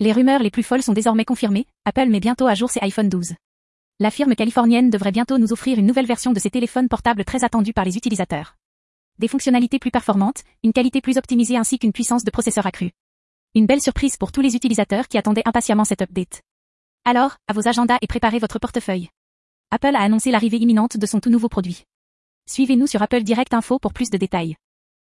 Les rumeurs les plus folles sont désormais confirmées, Apple met bientôt à jour ses iPhone 12. La firme californienne devrait bientôt nous offrir une nouvelle version de ses téléphones portables très attendus par les utilisateurs. Des fonctionnalités plus performantes, une qualité plus optimisée ainsi qu'une puissance de processeur accrue. Une belle surprise pour tous les utilisateurs qui attendaient impatiemment cette update. Alors, à vos agendas et préparez votre portefeuille. Apple a annoncé l'arrivée imminente de son tout nouveau produit. Suivez-nous sur Apple Direct Info pour plus de détails.